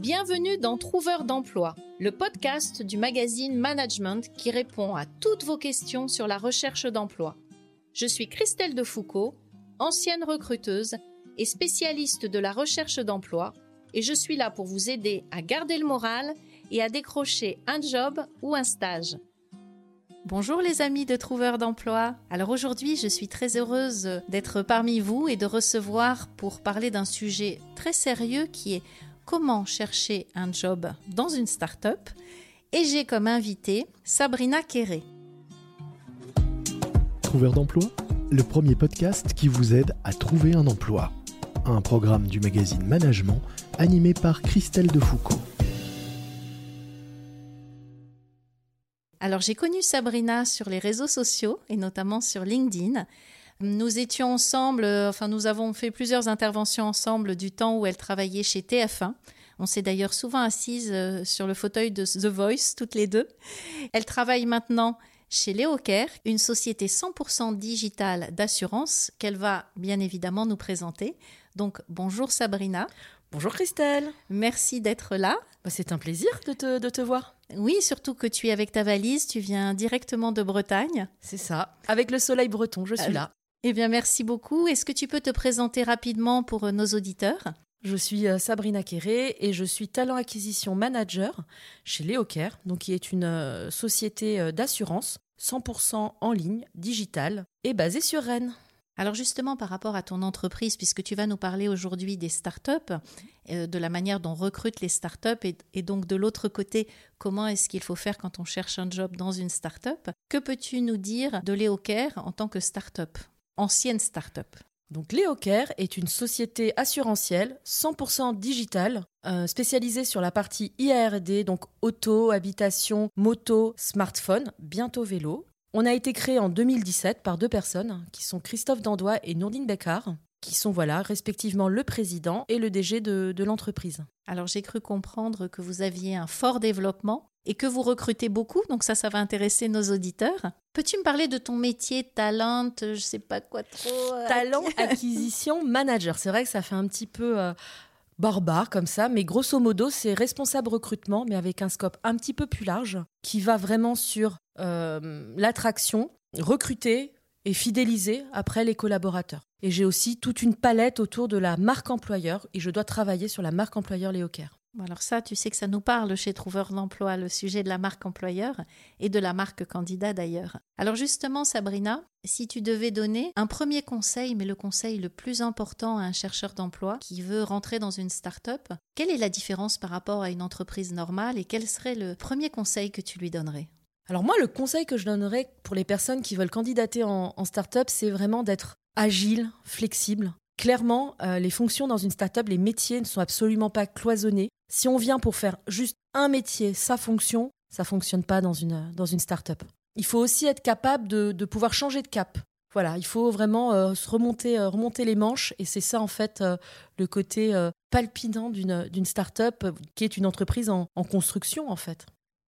Bienvenue dans Trouveur d'emploi, le podcast du magazine Management qui répond à toutes vos questions sur la recherche d'emploi. Je suis Christelle Defoucault, ancienne recruteuse et spécialiste de la recherche d'emploi, et je suis là pour vous aider à garder le moral et à décrocher un job ou un stage. Bonjour les amis de Trouveurs d'emploi. Alors aujourd'hui, je suis très heureuse d'être parmi vous et de recevoir pour parler d'un sujet très sérieux qui est comment chercher un job dans une start-up et j'ai comme invité Sabrina Kéré. Trouveur d'emploi, le premier podcast qui vous aide à trouver un emploi. Un programme du magazine Management animé par Christelle Defoucault. Alors j'ai connu Sabrina sur les réseaux sociaux et notamment sur LinkedIn. Nous étions ensemble, euh, enfin nous avons fait plusieurs interventions ensemble du temps où elle travaillait chez TF1. On s'est d'ailleurs souvent assises euh, sur le fauteuil de The Voice, toutes les deux. Elle travaille maintenant chez Leocare, une société 100% digitale d'assurance qu'elle va bien évidemment nous présenter. Donc bonjour Sabrina. Bonjour Christelle. Merci d'être là. Bah, c'est un plaisir de te, de te voir. Oui, surtout que tu es avec ta valise, tu viens directement de Bretagne. C'est ça, avec le soleil breton, je suis là. Eh bien, merci beaucoup. Est-ce que tu peux te présenter rapidement pour euh, nos auditeurs? Je suis euh, Sabrina Kéré et je suis talent acquisition manager chez Leocare, donc qui est une euh, société d'assurance 100% en ligne, digitale et basée sur Rennes. Alors justement, par rapport à ton entreprise, puisque tu vas nous parler aujourd'hui des startups, de la manière dont recrutent les startups et, donc de l'autre côté, comment est-ce qu'il faut faire quand on cherche un job dans une startup, que peux-tu nous dire de Leocare en tant que startup? Ancienne start-up. Donc Leocare est une société assurantielle 100% digitale, euh, spécialisée sur la partie IARD, donc auto, habitation, moto, smartphone, bientôt vélo. On a été créé en 2017 par deux personnes, qui sont Christophe Dandois et Nourdine Beccard, qui sont voilà respectivement le président et le DG de, de l'entreprise. Alors j'ai cru comprendre que vous aviez un fort développement et que vous recrutez beaucoup, donc ça, ça va intéresser nos auditeurs. Peux-tu me parler de ton métier, talent, je sais pas quoi trop euh, Talent, acquisition, manager. C'est vrai que ça fait un petit peu euh, barbare comme ça, mais grosso modo, c'est responsable recrutement, mais avec un scope un petit peu plus large, qui va vraiment sur euh, l'attraction, recruter et fidéliser après les collaborateurs. Et j'ai aussi toute une palette autour de la marque employeur, et je dois travailler sur la marque employeur Léocare. Alors ça, tu sais que ça nous parle chez Trouveur d'emploi, le sujet de la marque employeur et de la marque candidat d'ailleurs. Alors justement, Sabrina, si tu devais donner un premier conseil, mais le conseil le plus important à un chercheur d'emploi qui veut rentrer dans une start-up, quelle est la différence par rapport à une entreprise normale et quel serait le premier conseil que tu lui donnerais? Alors moi, le conseil que je donnerais pour les personnes qui veulent candidater en, en start-up, c'est vraiment d'être agile, flexible, Clairement, euh, les fonctions dans une start-up, les métiers ne sont absolument pas cloisonnés. Si on vient pour faire juste un métier, sa fonction, ça fonctionne pas dans une, dans une start-up. Il faut aussi être capable de, pouvoir changer de cap. Voilà, il faut vraiment euh, se remonter, euh, remonter les manches et c'est ça en fait le côté palpitant d'une start-up qui est une entreprise en, construction en fait.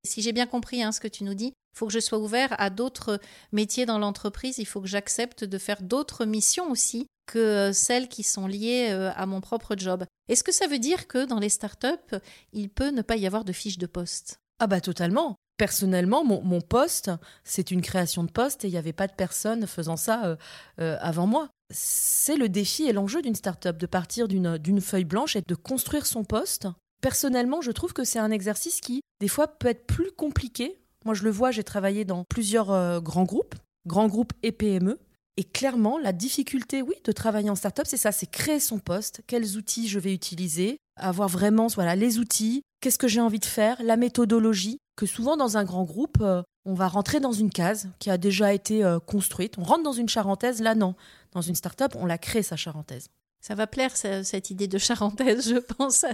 Si j'ai bien compris hein, ce que tu nous dis, il faut que je sois ouvert à d'autres métiers dans l'entreprise, il faut que j'accepte de faire d'autres missions aussi que euh, celles qui sont liées euh, à mon propre job. Est-ce que ça veut dire que dans les startups, il peut ne pas y avoir de fiche de poste? Ah bah totalement. Personnellement, mon, poste, c'est une création de poste et il n'y avait pas de personne faisant ça euh, avant moi. C'est le défi et l'enjeu d'une startup, de partir d'une feuille blanche et de construire son poste. Personnellement, je trouve que c'est un exercice qui, des fois, peut être plus compliqué. Moi, je le vois, j'ai travaillé dans plusieurs grands groupes, grands groupes et PME. Et clairement, la difficulté, oui, de travailler en start-up, c'est ça, c'est créer son poste, quels outils je vais utiliser, avoir vraiment voilà, les outils, qu'est-ce que j'ai envie de faire, la méthodologie, que souvent dans un grand groupe, euh, on va rentrer dans une case qui a déjà été euh, construite, on rentre dans une charentaise, là non, dans une start-up, on la crée sa charentaise. Ça va plaire cette idée de charentaise, je pense,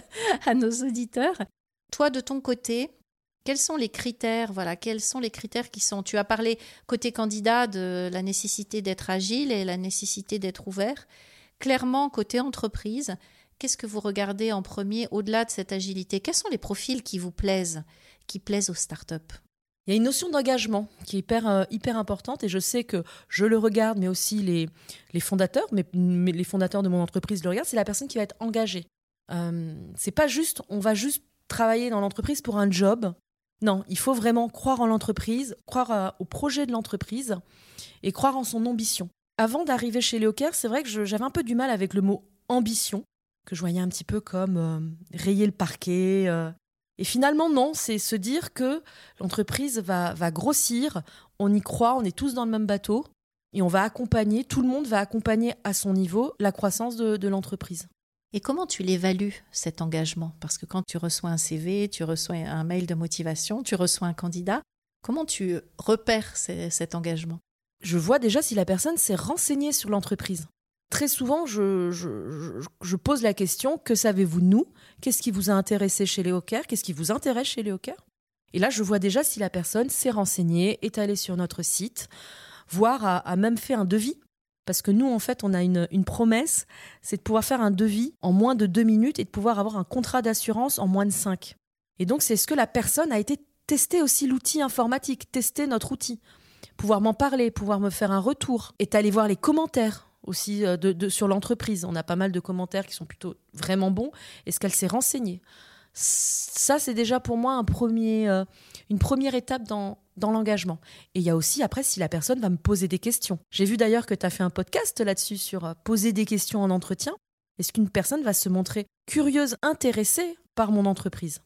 à nos auditeurs. Toi, de ton côté, quels sont les critères Voilà, quels sont les critères qui sont Tu as parlé côté candidat de la nécessité d'être agile et la nécessité d'être ouvert. Clairement, côté entreprise, qu'est-ce que vous regardez en premier au-delà de cette agilité? Quels sont les profils qui vous plaisent, qui plaisent aux startups? Il y a une notion d'engagement qui est hyper, euh, hyper importante et je sais que je le regarde, mais aussi les, les fondateurs, mais, les fondateurs de mon entreprise le regardent, c'est la personne qui va être engagée. Euh, c'est pas juste, on va juste travailler dans l'entreprise pour un job. Non, il faut vraiment croire en l'entreprise, croire au projet de l'entreprise et croire en son ambition. Avant d'arriver chez Léocaire, c'est vrai que j'avais un peu du mal avec le mot ambition, que je voyais un petit peu comme euh, rayer le parquet. Euh. Et finalement, non, c'est se dire que l'entreprise va, va grossir, on y croit, on est tous dans le même bateau, et on va accompagner, tout le monde va accompagner à son niveau la croissance de l'entreprise. Et comment tu l'évalues, cet engagement? Parce que quand tu reçois un CV, tu reçois un mail de motivation, tu reçois un candidat, comment tu repères cet engagement? Je vois déjà si la personne s'est renseignée sur l'entreprise. Très souvent, je, pose la question que savez-vous de nous? Qu'est-ce qui vous a intéressé chez les Hawkers Qu'est-ce qui vous intéresse chez les Hawkers Et là, je vois déjà si la personne s'est renseignée, est allée sur notre site, voire a même fait un devis. Parce que nous, en fait, on a une, promesse, c'est de pouvoir faire un devis en moins de deux minutes et de pouvoir avoir un contrat d'assurance en moins de cinq. Et donc, c'est ce que la personne a été tester aussi l'outil informatique, tester notre outil, pouvoir m'en parler, pouvoir me faire un retour, et aller voir les commentaires aussi euh, sur l'entreprise. On a pas mal de commentaires qui sont plutôt vraiment bons. Est-ce qu'elle s'est renseignée? Ça, c'est déjà pour moi un premier, euh, une première étape dans, dans l'engagement. Et il y a aussi après si la personne va me poser des questions. J'ai vu d'ailleurs que tu as fait un podcast là-dessus sur euh, poser des questions en entretien. Est-ce qu'une personne va se montrer curieuse, intéressée par mon entreprise?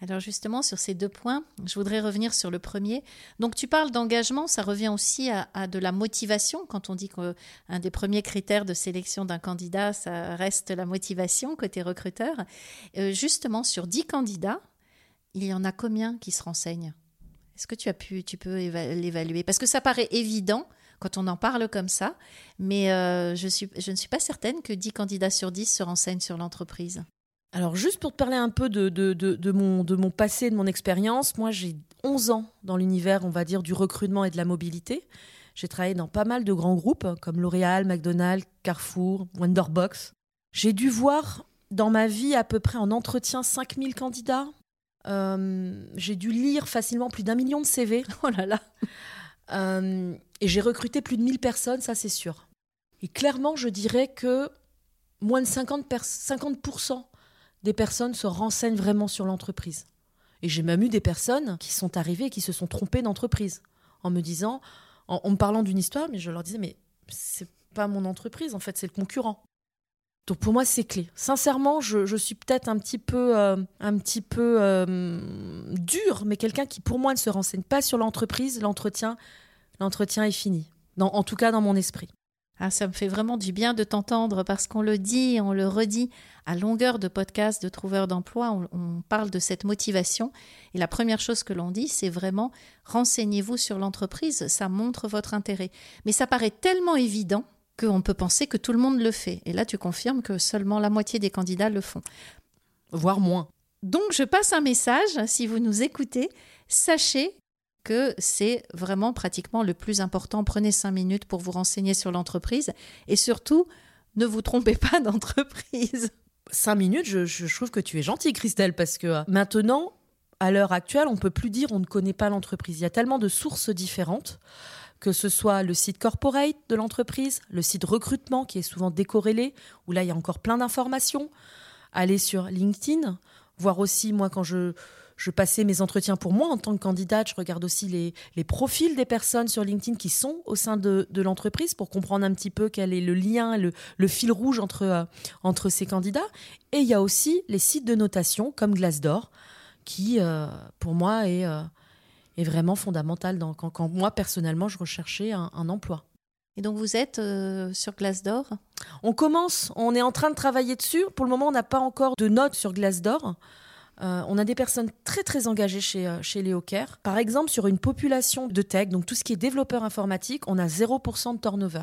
Alors justement, sur ces deux points, je voudrais revenir sur le premier. Donc tu parles d'engagement, ça revient aussi à, de la motivation. Quand on dit qu'un des premiers critères de sélection d'un candidat, ça reste la motivation côté recruteur. Euh, justement, sur dix candidats, il y en a combien qui se renseignent? Est-ce que tu as pu, tu peux l'évaluer? Parce que ça paraît évident quand on en parle comme ça, mais euh, je, ne suis pas certaine que 10 candidats sur 10 se renseignent sur l'entreprise. Alors juste pour te parler un peu de, de, de, mon, de mon passé, de mon expérience, moi j'ai 11 ans dans l'univers, on va dire, du recrutement et de la mobilité. J'ai travaillé dans pas mal de grands groupes comme L'Oréal, McDonald's, Carrefour, Wonderbox. J'ai dû voir dans ma vie à peu près en entretien 5000 candidats, euh, j'ai dû lire facilement plus d'un million de CV. Oh là là. Euh, et j'ai recruté plus de 1000 personnes, ça c'est sûr. Et clairement, je dirais que moins de 50%, 50 des personnes se renseignent vraiment sur l'entreprise. Et j'ai même eu des personnes qui sont arrivées et qui se sont trompées d'entreprise en me disant, en, me parlant d'une histoire, mais je leur disais, mais c'est pas mon entreprise, en fait, c'est le concurrent. Donc pour moi, c'est clé. Sincèrement, je, suis peut-être un petit peu, euh, un petit peu euh, dur, mais quelqu'un qui, pour moi, ne se renseigne pas sur l'entreprise, l'entretien, l'entretien est fini. en tout cas, dans mon esprit. Ah, ça me fait vraiment du bien de t'entendre parce qu'on le dit, on le redit à longueur de podcast de trouveurs d'emploi, on, on, parle de cette motivation. Et la première chose que l'on dit, c'est vraiment renseignez-vous sur l'entreprise, ça montre votre intérêt. Mais ça paraît tellement évident qu'on peut penser que tout le monde le fait. Et là, tu confirmes que seulement la moitié des candidats le font. Voire moins. Donc, je passe un message, si vous nous écoutez, sachez que c'est vraiment pratiquement le plus important. Prenez cinq minutes pour vous renseigner sur l'entreprise et surtout, ne vous trompez pas d'entreprise. Cinq minutes, je, trouve que tu es gentil, Christelle, parce que euh, maintenant, à l'heure actuelle, on peut plus dire on ne connaît pas l'entreprise. Il y a tellement de sources différentes que ce soit le site corporate de l'entreprise, le site recrutement qui est souvent décorrélé, où là il y a encore plein d'informations, aller sur LinkedIn, voir aussi, moi quand je, je passais mes entretiens pour moi en tant que candidate, je regarde aussi les, les profils des personnes sur LinkedIn qui sont au sein de, de l'entreprise pour comprendre un petit peu quel est le lien, le, le fil rouge entre, euh, entre ces candidats. Et il y a aussi les sites de notation comme Glassdoor, qui euh, pour moi est... Euh, est vraiment fondamental dans, quand, moi, personnellement, je recherchais un, emploi. Et donc vous êtes euh, sur Glassdoor? On commence, on est en train de travailler dessus. Pour le moment, on n'a pas encore de notes sur Glassdoor. Euh, on a des personnes très très engagées chez, euh, chez Léocare. Par exemple, sur une population de tech, donc tout ce qui est développeur informatique, on a 0% de turnover.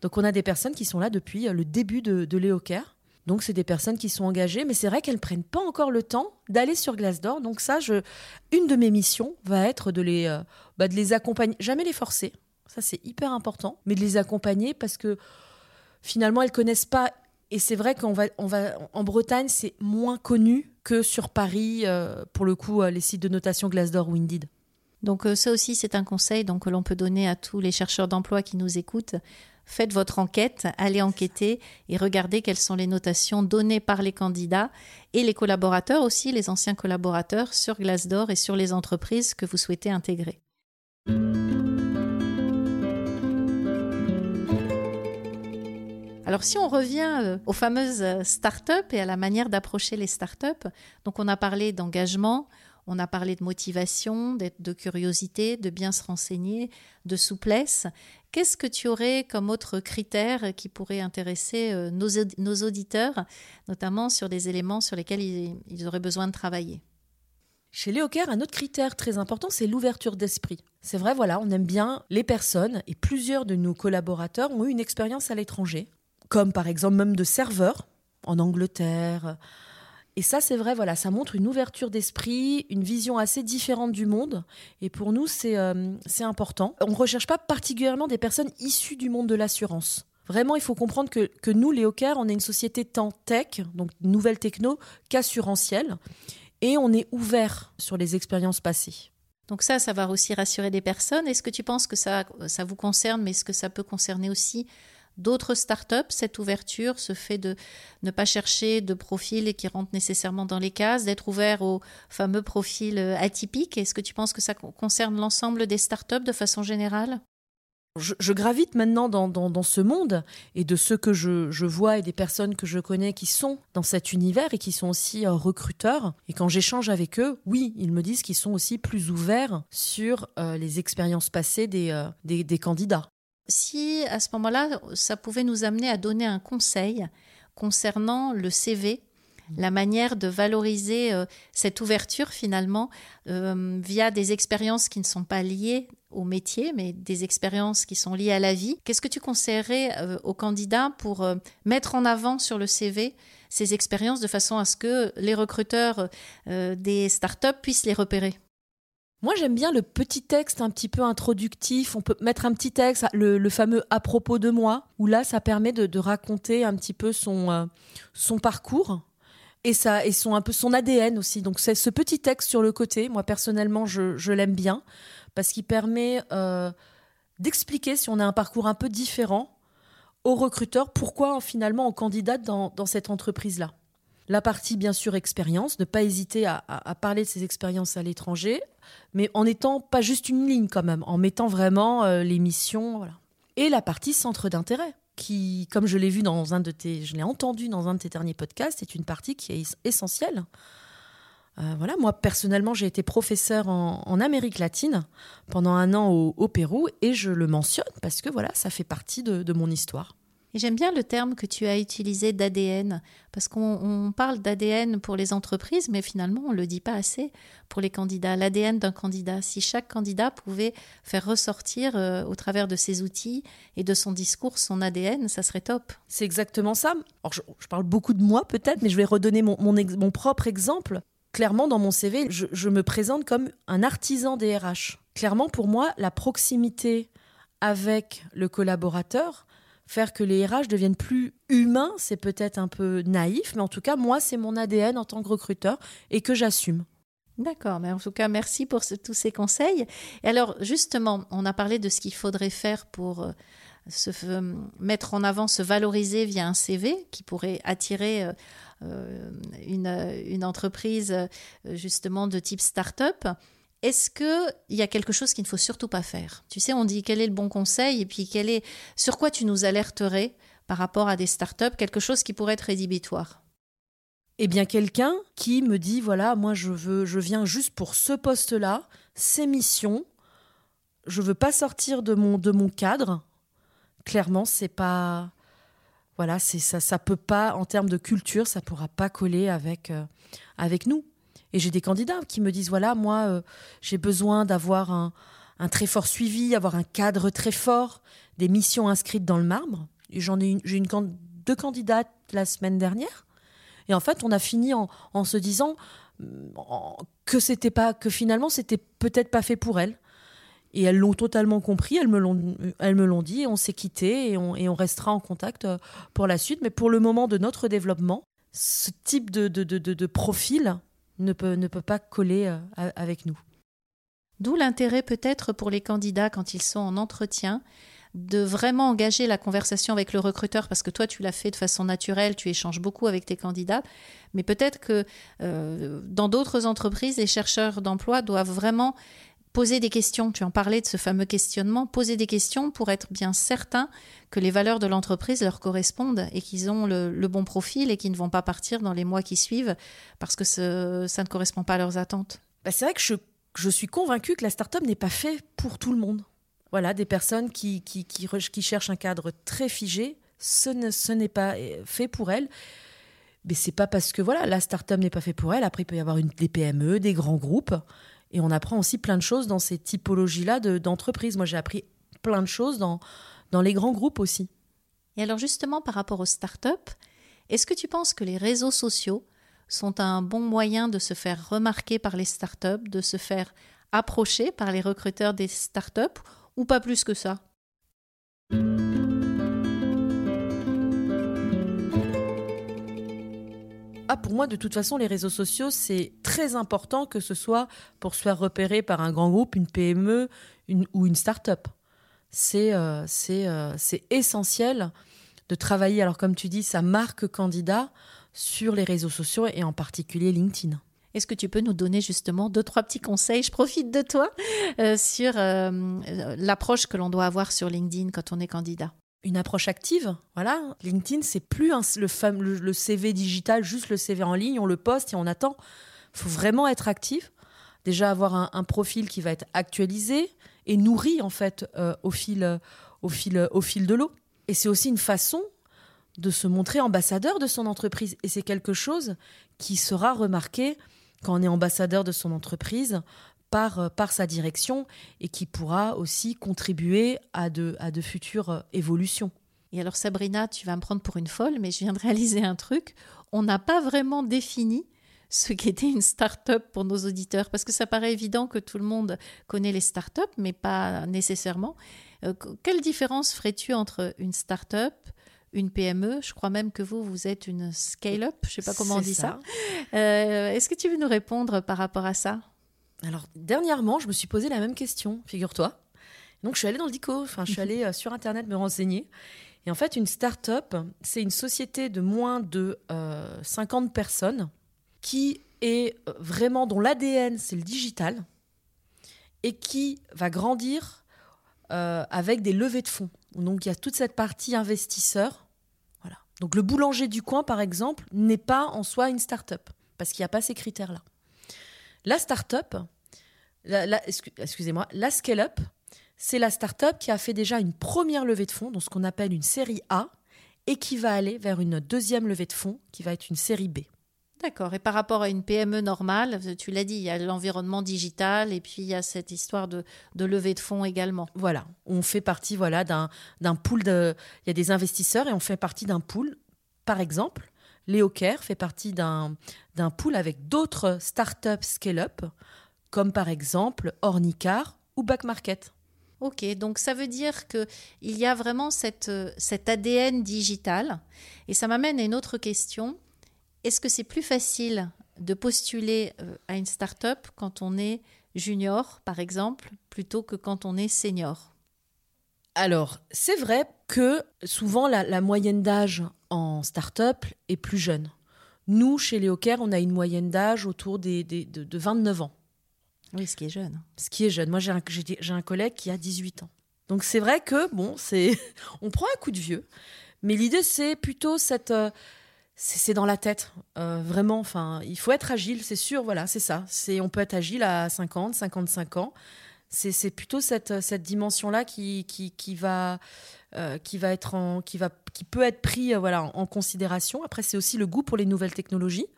Donc on a des personnes qui sont là depuis le début de, de Léocare. Donc, c'est des personnes qui sont engagées, mais c'est vrai qu'elles ne prennent pas encore le temps d'aller sur Glassdoor. Donc, ça, je, une de mes missions va être de les, euh, bah, de les accompagner. Jamais les forcer, ça c'est hyper important, mais de les accompagner parce que finalement, elles connaissent pas. Et c'est vrai qu'on va, on va, en Bretagne, c'est moins connu que sur Paris, euh, pour le coup, euh, les sites de notation Glassdoor ou Indeed. Donc ça aussi, c'est un conseil que l'on peut donner à tous les chercheurs d'emploi qui nous écoutent faites votre enquête, allez enquêter et regardez quelles sont les notations données par les candidats et les collaborateurs aussi, les anciens collaborateurs sur Glassdoor et sur les entreprises que vous souhaitez intégrer. Alors si on revient euh, aux fameuses euh, startups et à la manière d'approcher les startups, donc on a parlé d'engagement, on a parlé de motivation, de curiosité, de bien se renseigner, de souplesse. Qu'est-ce que tu aurais comme autre critère qui pourrait intéresser euh, nos, auditeurs, notamment sur des éléments sur lesquels ils, auraient besoin de travailler? Chez Léo un autre critère très important, c'est l'ouverture d'esprit. C'est vrai, voilà, on aime bien les personnes et plusieurs de nos collaborateurs ont eu une expérience à l'étranger comme par exemple même de serveurs en Angleterre. Et ça, c'est vrai, voilà, ça montre une ouverture d'esprit, une vision assez différente du monde. Et pour nous, c'est euh, important. On ne recherche pas particulièrement des personnes issues du monde de l'assurance. Vraiment, il faut comprendre que, que nous, les Hawkers, on est une société tant tech, donc nouvelle techno, qu'assurantielle. Et on est ouvert sur les expériences passées. Donc ça, ça va aussi rassurer des personnes. Est-ce que tu penses que ça, ça vous concerne, mais est-ce que ça peut concerner aussi d'autres startups, cette ouverture, ce fait de ne pas chercher de profils qui rentrent nécessairement dans les cases, d'être ouvert aux fameux profils euh, atypiques. Est-ce que tu penses que ça concerne l'ensemble des startups de façon générale? Je, gravite maintenant dans, ce monde et de ceux que je, vois et des personnes que je connais qui sont dans cet univers et qui sont aussi euh, recruteurs. Et quand j'échange avec eux, oui, ils me disent qu'ils sont aussi plus ouverts sur euh, les expériences passées des, des candidats si à ce moment-là, ça pouvait nous amener à donner un conseil concernant le CV, la manière de valoriser euh, cette ouverture finalement euh, via des expériences qui ne sont pas liées au métier, mais des expériences qui sont liées à la vie. Qu'est-ce que tu conseillerais euh, aux candidats pour mettre en avant sur le CV ces expériences de façon à ce que les recruteurs des startups puissent les repérer? Moi, j'aime bien le petit texte un petit peu introductif. On peut mettre un petit texte, le, fameux à propos de moi, où là, ça permet de, raconter un petit peu son, euh, parcours et, son, un peu son ADN aussi. Donc, c'est ce petit texte sur le côté. Moi, personnellement, je, l'aime bien parce qu'il permet euh, d'expliquer si on a un parcours un peu différent aux recruteurs pourquoi finalement on candidate dans cette entreprise-là la partie bien sûr expérience, ne pas hésiter à, parler de ses expériences à l'étranger, mais en étant pas juste une ligne quand même, en mettant vraiment euh, les missions, voilà. Et la partie centre d'intérêt, qui, comme je l'ai vu dans un de tes, je l'ai entendu dans un de tes derniers podcasts, est une partie qui est essentielle. Euh, voilà, moi personnellement, j'ai été professeur en, Amérique latine pendant un an au, Pérou et je le mentionne parce que voilà, ça fait partie de mon histoire. Et j'aime bien le terme que tu as utilisé d'ADN, parce qu'on parle d'ADN pour les entreprises, mais finalement on ne le dit pas assez pour les candidats. L'ADN d'un candidat, si chaque candidat pouvait faire ressortir euh, au travers de ses outils et de son discours son ADN, ça serait top. C'est exactement ça. Alors je, parle beaucoup de moi peut-être, mais je vais redonner mon, propre exemple. Clairement, dans mon CV, je me présente comme un artisan des RH. Clairement, pour moi, la proximité avec le collaborateur, faire que les RH deviennent plus humains, c'est peut-être un peu naïf, mais en tout cas, moi, c'est mon ADN en tant que recruteur et que j'assume. D'accord, mais en tout cas, merci pour tous ces conseils. Et alors, justement, on a parlé de ce qu'il faudrait faire pour euh, se mettre en avant, se valoriser via un CV qui pourrait attirer euh, euh, une, une, entreprise justement de type start-up. Est-ce qu'il y a quelque chose qu'il ne faut surtout pas faire? Tu sais, on dit quel est le bon conseil et puis quel est, sur quoi tu nous alerterais par rapport à des startups, quelque chose qui pourrait être rédhibitoire? Eh bien, quelqu'un qui me dit voilà, moi je veux, je viens juste pour ce poste-là, ces missions, je veux pas sortir de mon de mon cadre. Clairement, c'est pas voilà, c'est ça, ça peut pas en termes de culture, ça pourra pas coller avec euh, avec nous. Et j'ai des candidats qui me disent voilà, moi, euh, j'ai besoin d'avoir un, très fort suivi, avoir un cadre très fort, des missions inscrites dans le marbre. J'en ai j'ai une, deux candidates la semaine dernière. Et en fait, on a fini en, se disant que c'était pas, que finalement, c'était peut-être pas fait pour elles. Et elles l'ont totalement compris, elles me l'ont, elles me l'ont dit, on s'est quitté et on, restera en contact euh, pour la suite. Mais pour le moment de notre développement, ce type de profil ne peut, ne peut pas coller euh, avec nous. D'où l'intérêt peut-être pour les candidats quand ils sont en entretien de vraiment engager la conversation avec le recruteur parce que toi tu l'as fait de façon naturelle, tu échanges beaucoup avec tes candidats, mais peut-être que euh, dans d'autres entreprises, les chercheurs d'emploi doivent vraiment poser des questions. Tu en parlais de ce fameux questionnement, poser des questions pour être bien certain que les valeurs de l'entreprise leur correspondent et qu'ils ont le, bon profil et qu'ils ne vont pas partir dans les mois qui suivent parce que ça ne correspond pas à leurs attentes. Bah, c'est vrai que je, suis convaincue que la start-up n'est pas faite pour tout le monde. Voilà, des personnes qui, qui, cherchent un cadre très figé, ce n'est ce pas euh, fait pour elles. Mais c'est pas parce que voilà, la start-up n'est pas fait pour elle. Après, il peut y avoir des PME, des grands groupes. Et on apprend aussi plein de choses dans ces typologies-là d'entreprises. Moi, j'ai appris plein de choses dans, dans les grands groupes aussi. Et alors justement, par rapport aux startups, est-ce que tu penses que les réseaux sociaux sont un bon moyen de se faire remarquer par les startups, de se faire approcher par les recruteurs des startups, ou pas plus que ça? Ah, pour moi, de toute façon, les réseaux sociaux, c'est très important que ce soit pour se faire repérer par un grand groupe, une PME ou une start-up. C'est euh, euh, c'est essentiel de travailler, alors comme tu dis, sa marque candidat sur les réseaux sociaux et en particulier LinkedIn. Est-ce que tu peux nous donner justement deux, trois petits conseils? Je profite de toi euh, sur l'approche que l'on doit avoir sur LinkedIn quand on est candidat une approche active. Voilà, LinkedIn, c'est plus le, CV digital, juste le CV en ligne, on le poste et on attend. Il faut vraiment être actif. Déjà avoir un, profil qui va être actualisé et nourri en fait euh, au, fil, au, fil, au fil de l'eau. Et c'est aussi une façon de se montrer ambassadeur de son entreprise. Et c'est quelque chose qui sera remarqué quand on est ambassadeur de son entreprise par, euh, par sa direction et qui pourra aussi contribuer à de, à de futures euh, évolutions. Et alors Sabrina, tu vas me prendre pour une folle, mais je viens de réaliser un truc. On n'a pas vraiment défini ce qu'était une start-up pour nos auditeurs, parce que ça paraît évident que tout le monde connaît les start-up, mais pas nécessairement. Euh, quelle différence ferais-tu entre une start-up, une PME Je crois même que vous, vous êtes une scale-up, je ne sais pas comment on dit ça. Est-ce que tu veux nous répondre par rapport à ça? Alors, dernièrement, je me suis posé la même question, figure-toi. Donc, je suis allée dans le DICO, enfin, je suis allée euh, sur Internet me renseigner. Et en fait, une start-up, c'est une société de moins de 50 euh, personnes qui est euh, vraiment, dont l'ADN, c'est le digital, et qui va grandir avec des levées de fonds. Donc, il y a toute cette partie investisseur. Voilà. Donc, le boulanger du coin, par exemple, n'est pas en soi une start-up, parce qu'il n'y a pas ces critères-là. La start-up, excusez-moi, la scale-up, c'est la start-up qui a fait déjà une première levée de fonds, donc ce qu'on appelle une série A, et qui va aller vers une deuxième levée de fonds, qui va être une série B. D'accord. Et par rapport à une PME normale, tu l'as dit, il y a l'environnement digital et puis il y a cette histoire de, levée de fonds également. Voilà. On fait partie voilà, d'un pool de. Il y a des investisseurs et on fait partie d'un pool. Par exemple, Léo Kerr fait partie d'un pool avec d'autres startups scale-up, comme par exemple Ornicar ou Back Market. Ok, donc ça veut dire qu'il y a vraiment cette, cet ADN digital. Et ça m'amène à une autre question. Est-ce que c'est plus facile de postuler euh, à une startup quand on est junior, par exemple, plutôt que quand on est senior? Alors, c'est vrai que souvent la, moyenne d'âge en start-up est plus jeune. Nous, chez Léocaire, on a une moyenne d'âge autour des, de, 29 ans. Oui, ce qui est jeune. Ce qui est jeune. Moi, j'ai un, un, collègue qui a 18 ans. Donc, c'est vrai que, bon, c'est on prend un coup de vieux. Mais l'idée, c'est plutôt cette. Euh, c'est dans la tête, euh, vraiment. Enfin, il faut être agile, c'est sûr. Voilà, c'est ça. C'est on peut être agile à 50, 55 ans c'est plutôt cette, cette dimension-là qui, qui, qui, va, euh, qui, va être en, qui, va, qui peut être pris euh, voilà, en, considération. Après, c'est aussi le goût pour les nouvelles technologies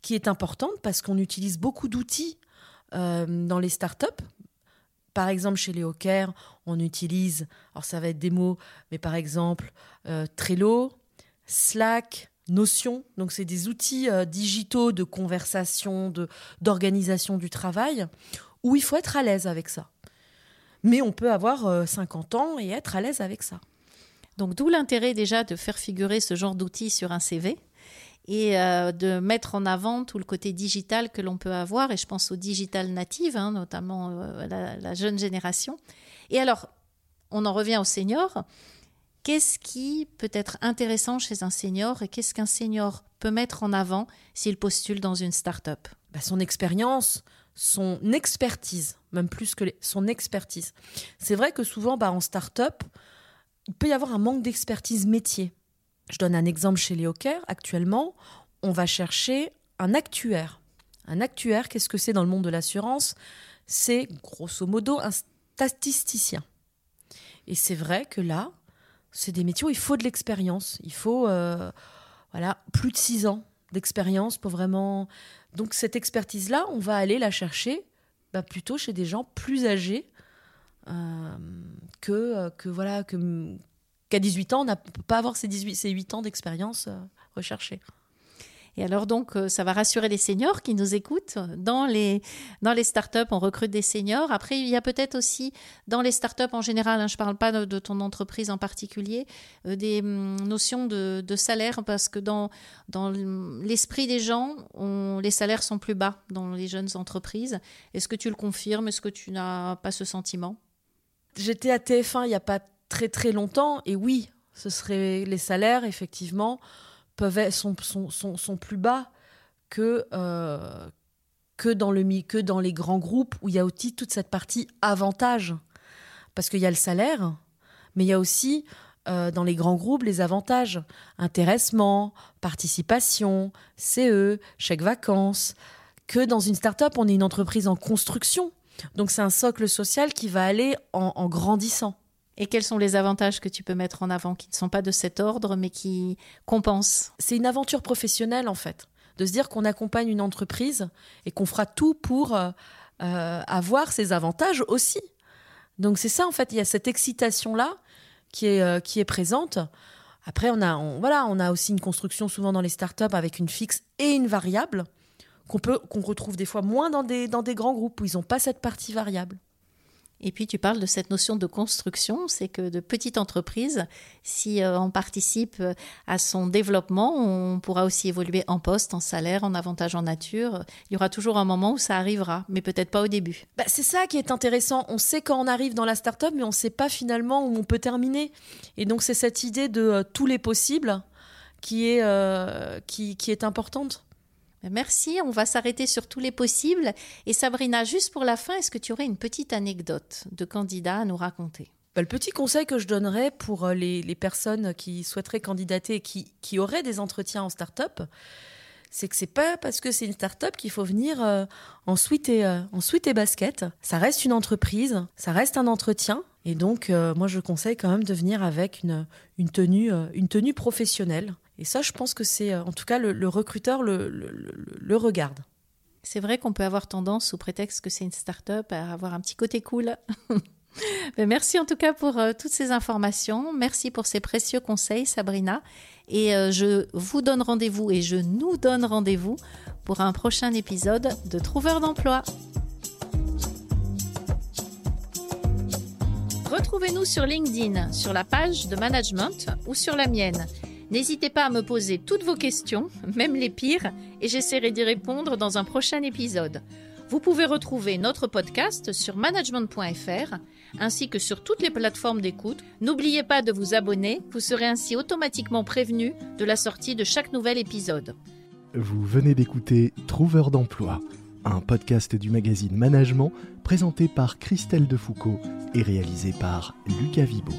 qui est importante parce qu'on utilise beaucoup d'outils euh, dans les startups. Par exemple, chez les Hawkers, on utilise, alors ça va être des mots, mais par exemple, Trello, Slack, Notion. Donc, c'est des outils digitaux de conversation, d'organisation du travail où il faut être à l'aise avec ça. Mais on peut avoir 50 euh, ans et être à l'aise avec ça. Donc d'où l'intérêt déjà de faire figurer ce genre d'outils sur un CV et euh, de mettre en avant tout le côté digital que l'on peut avoir. Et je pense aux digital natives, hein, notamment euh, la, la, jeune génération. Et alors, on en revient aux seniors. Qu'est-ce qui peut être intéressant chez un senior et qu'est-ce qu'un senior peut mettre en avant s'il postule dans une start-up? Bah, Son expérience, son expertise, même plus que son expertise. C'est vrai que souvent, bah, en start-up, il peut y avoir un manque d'expertise métier. Je donne un exemple chez les Actuellement, on va chercher un actuaire. Un actuaire, qu'est-ce que c'est dans le monde de l'assurance? C'est grosso modo un statisticien. Et c'est vrai que là, c'est des métiers où il faut de l'expérience. Il faut euh, voilà, plus de six ans d'expérience pour vraiment. Donc cette expertise-là, on va aller la chercher bah, plutôt chez des gens plus âgés euh, que, euh, que voilà que qu'à 18 ans, on ne peut pas avoir ces, 18, ces 8 ans d'expérience recherchée. Et alors donc, euh, ça va rassurer les seniors qui nous écoutent. Dans les, dans les startups, on recrute des seniors. Après, il y a peut-être aussi dans les startups en général, hein, je ne parle pas de, ton entreprise en particulier, euh, des hum, notions de, salaire parce que dans, dans l'esprit des gens, les salaires sont plus bas dans les jeunes entreprises. Est-ce que tu le confirmes? Est-ce que tu n'as pas ce sentiment? J'étais à TF1 il n'y a pas très très longtemps et oui, ce serait les salaires effectivement peuvent sont, sont, sont, plus bas que, euh, que, dans le, que dans les grands groupes où il y a aussi toute cette partie avantage. Parce qu'il y a le salaire, mais il y a aussi euh, dans les grands groupes les avantages intéressement, participation, CE, chèque vacances. Que dans une start-up, on est une entreprise en construction. Donc c'est un socle social qui va aller en grandissant. Et quels sont les avantages que tu peux mettre en avant qui ne sont pas de cet ordre mais qui compensent C'est une aventure professionnelle en fait, de se dire qu'on accompagne une entreprise et qu'on fera tout pour euh, euh, avoir ces avantages aussi. Donc c'est ça en fait, il y a cette excitation là qui est, euh, qui est présente. Après on a voilà, on a aussi une construction souvent dans les startups avec une fixe et une variable qu'on peut qu'on retrouve des fois moins dans des dans des grands groupes où ils n'ont pas cette partie variable. Et puis tu parles de cette notion de construction, c'est que de petites entreprises, si euh, on participe euh, à son développement, on pourra aussi évoluer en poste, en salaire, en avantage en nature. Il y aura toujours un moment où ça arrivera, mais peut-être pas au début. Bah, c'est ça qui est intéressant. On sait quand on arrive dans la start-up, mais on ne sait pas finalement où on peut terminer. Et donc c'est cette idée de euh, tous les possibles qui est, qui est importante. Merci, on va s'arrêter sur tous les possibles. Et Sabrina, juste pour la fin, est-ce que tu aurais une petite anecdote de candidat à nous raconter? Bah, le petit conseil que je donnerais pour euh, les, personnes qui souhaiteraient candidater et qui, qui auraient des entretiens en start-up, c'est que c'est pas parce que c'est une start-up qu'il faut venir euh, en, suite et, euh, en suite et basket. Ça reste une entreprise, ça reste un entretien. Et donc, moi, je conseille quand même de venir avec une, une, tenue, une tenue professionnelle. Et ça, je pense que c'est, euh, en tout cas, le, recruteur le, regarde. C'est vrai qu'on peut avoir tendance, sous prétexte que c'est une start-up, à avoir un petit côté cool. merci en tout cas pour euh, toutes ces informations. Merci pour ces précieux conseils, Sabrina. Et euh, je vous donne rendez-vous et je nous donne rendez-vous pour un prochain épisode de Trouveur d'emploi. Retrouvez-nous sur LinkedIn, sur la page de management ou sur la mienne. N'hésitez pas à me poser toutes vos questions, même les pires, et j'essaierai d'y répondre dans un prochain épisode. Vous pouvez retrouver notre podcast sur management.fr ainsi que sur toutes les plateformes d'écoute. N'oubliez pas de vous abonner, vous serez ainsi automatiquement prévenu de la sortie de chaque nouvel épisode. Vous venez d'écouter Trouveur d'emploi, un podcast du magazine Management présenté par Christelle Defoucault et réalisé par Lucas Vibo.